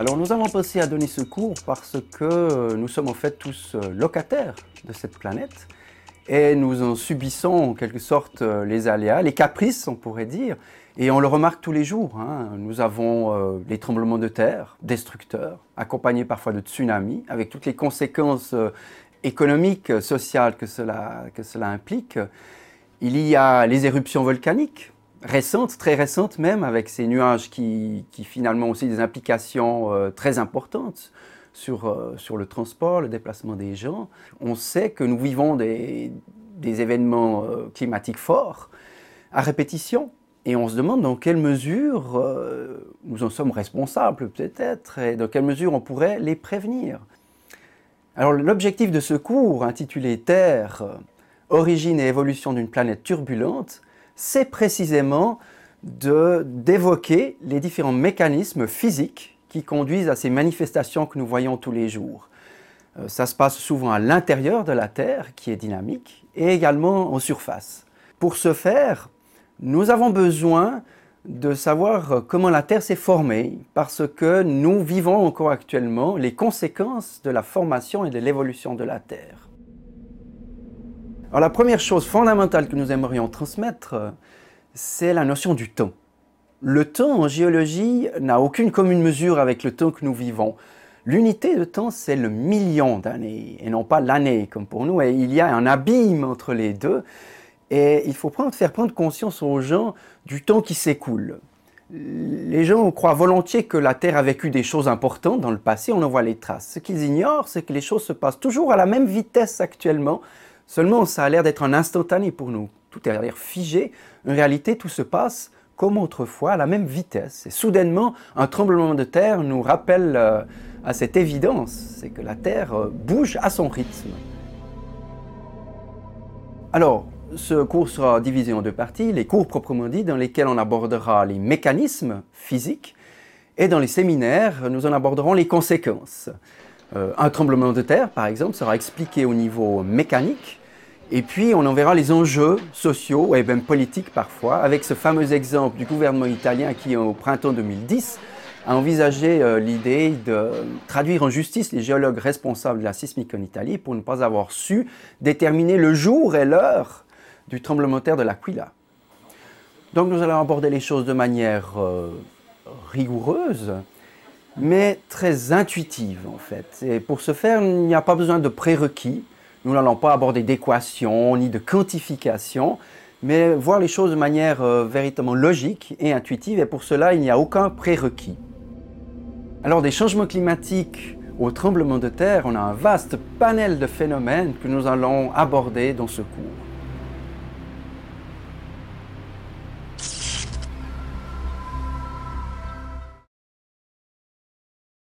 Alors nous avons pensé à donner ce cours parce que nous sommes en fait tous locataires de cette planète et nous en subissons en quelque sorte les aléas, les caprices on pourrait dire, et on le remarque tous les jours. Hein. Nous avons euh, les tremblements de terre destructeurs, accompagnés parfois de tsunamis, avec toutes les conséquences euh, économiques, sociales que cela, que cela implique. Il y a les éruptions volcaniques, récentes, très récentes même, avec ces nuages qui, qui finalement ont aussi des implications euh, très importantes sur, sur le transport, le déplacement des gens. On sait que nous vivons des, des événements climatiques forts à répétition et on se demande dans quelle mesure euh, nous en sommes responsables peut-être et dans quelle mesure on pourrait les prévenir. Alors l'objectif de ce cours intitulé Terre, origine et évolution d'une planète turbulente, c'est précisément d'évoquer les différents mécanismes physiques qui conduisent à ces manifestations que nous voyons tous les jours. Euh, ça se passe souvent à l'intérieur de la Terre, qui est dynamique, et également en surface. Pour ce faire, nous avons besoin de savoir comment la Terre s'est formée parce que nous vivons encore actuellement les conséquences de la formation et de l'évolution de la Terre. Alors la première chose fondamentale que nous aimerions transmettre, c'est la notion du temps. Le temps en géologie n'a aucune commune mesure avec le temps que nous vivons. L'unité de temps, c'est le million d'années et non pas l'année comme pour nous. Et il y a un abîme entre les deux. Et il faut faire prendre conscience aux gens du temps qui s'écoule. Les gens croient volontiers que la Terre a vécu des choses importantes dans le passé, on en voit les traces. Ce qu'ils ignorent, c'est que les choses se passent toujours à la même vitesse actuellement, seulement ça a l'air d'être un instantané pour nous. Tout a l'air figé. En réalité, tout se passe comme autrefois, à la même vitesse. Et soudainement, un tremblement de terre nous rappelle euh, à cette évidence, c'est que la Terre euh, bouge à son rythme. Alors, ce cours sera divisé en deux parties, les cours proprement dit, dans lesquels on abordera les mécanismes physiques, et dans les séminaires, nous en aborderons les conséquences. Euh, un tremblement de terre, par exemple, sera expliqué au niveau mécanique, et puis on en verra les enjeux sociaux et même politiques parfois, avec ce fameux exemple du gouvernement italien qui, au printemps 2010, a envisagé euh, l'idée de traduire en justice les géologues responsables de la sismique en Italie pour ne pas avoir su déterminer le jour et l'heure du tremblement de terre de l'Aquila. Donc nous allons aborder les choses de manière euh, rigoureuse, mais très intuitive en fait. Et pour ce faire, il n'y a pas besoin de prérequis. Nous n'allons pas aborder d'équations ni de quantification, mais voir les choses de manière euh, véritablement logique et intuitive. Et pour cela, il n'y a aucun prérequis. Alors des changements climatiques au tremblement de terre, on a un vaste panel de phénomènes que nous allons aborder dans ce cours.